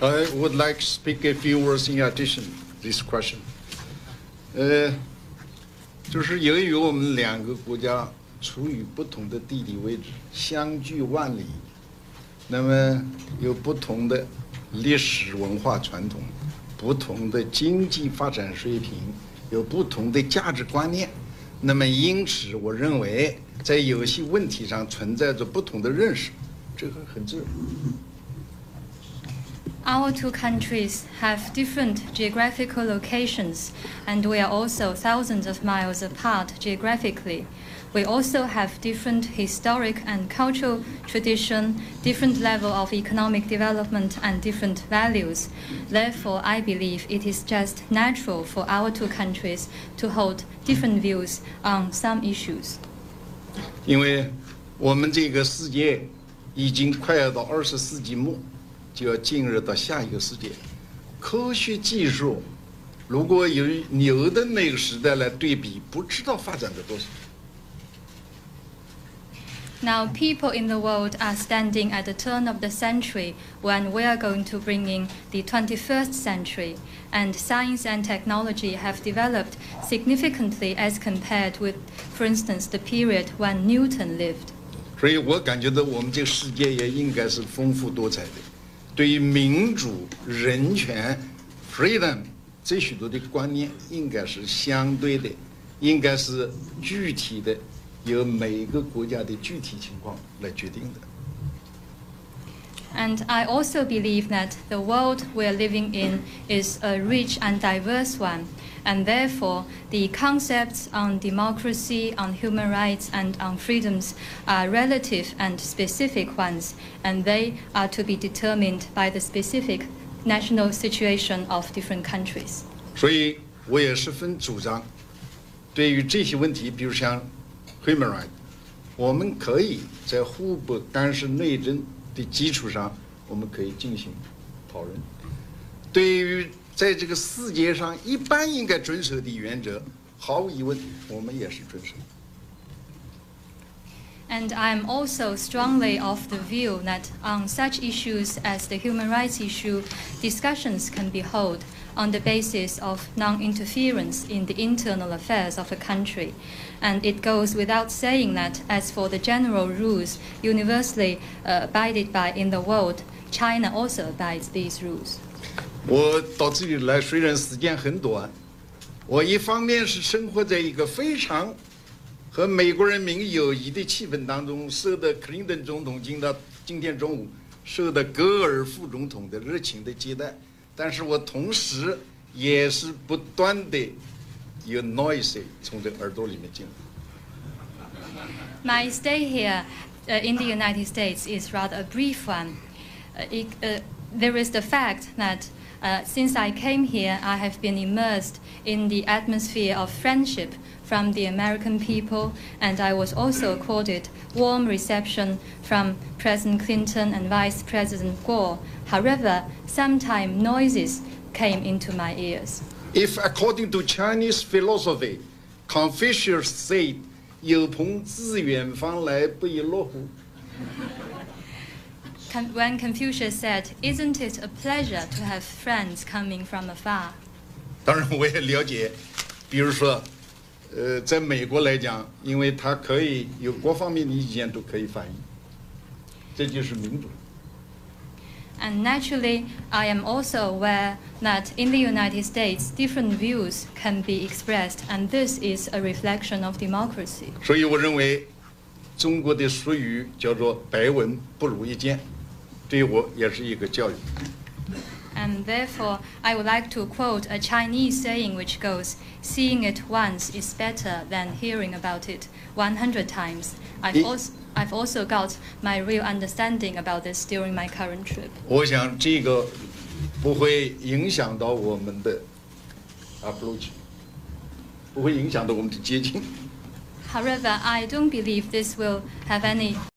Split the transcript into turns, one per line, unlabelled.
I would like to speak a few words in addition to this question. 呃，就是由于我们两个国家处于不同的地理位置，相距万里，那么有不同的历史文化传统，不同的经济发展水平，有不同的价值观念。那么因此，我认为在有些问题上存在着不同的认识，这个很自然。
Our two countries have different geographical locations, and we are also thousands of miles apart geographically. We also have different historic and cultural tradition, different level of economic development, and different values. Therefore, I believe it is just natural for our two countries to hold different views on some issues.
因为我们这个世界已经快要到二十世纪末， 就要进入到下一个世界。科学技术如果由牛的那个时代来对比，不知道发展了多少。
Now, people in the world are standing at the turn of the century when we are going to bring in the 21st century, and science and technology have developed significantly as compared with, for instance, the period when Newton lived.
所以我感觉到我们这个世界也应该是丰富多彩的， 对于民主、人权、freedom 这许多的观念，应该是相对的，应该是具体的，由每个国家的具体情况来决定的。
And I also believe that the world we're living in is a rich and diverse one, and therefore the concepts on democracy, on human rights, and on freedoms are relative and specific ones, and they are to be determined by the specific national situation of different countries.
所以我也十分主张，对于这些问题，比如像 human right，我们可以在互不干涉内政 的基础上，我们可以进行讨论。对于在这个世界上一般应该遵守的原则，毫无疑问，我们也是遵守。
And I am also strongly of the view that on such issues as the human rights issue, discussions can be held on the basis of non interference in the internal affairs of a country. And it goes without saying that, as for the general rules universally uh, abided by in the world, China also abides these rules.
我到这里来，虽然时间很短，我一方面是生活在一个非常 和美国人民友谊的气氛当中，受到克林顿总统今到今天中午受到戈尔副总统的热情的接待，但是我同时也是不断的有 noise 从这耳朵里面进来。
My stay here uh, in the United States is rather a brief one. Uh, it, uh, there is the fact that uh, since I came here, I have been immersed in the atmosphere of friendship from the American people, and I was also accorded warm reception from President Clinton and Vice President Gore. However, sometimes noises came into my ears.
If according to Chinese philosophy, Confucius said, 有朋自远方来，不亦乐乎。
Con- when Confucius said, Isn't it a pleasure to have friends coming from afar?
当然，我也了解，比如说，呃，在美国来讲，因为它可以有各方面的意见都可以反映，这就是民主。
And naturally, I am also aware that in the United States, different views can be expressed, and this is a reflection of democracy.
所以，我认为中国的俗语叫做“百闻不如一见”， 对我也是一个教育。
And therefore, I would like to quote a Chinese saying which goes, Seeing it once is better than hearing about it 100 times. I've,
It-
also, I've also got my real understanding about this during my current trip.
我想这个不会影响到我们的 approach，不会影响到我们的接近。
However, I don't believe this will have any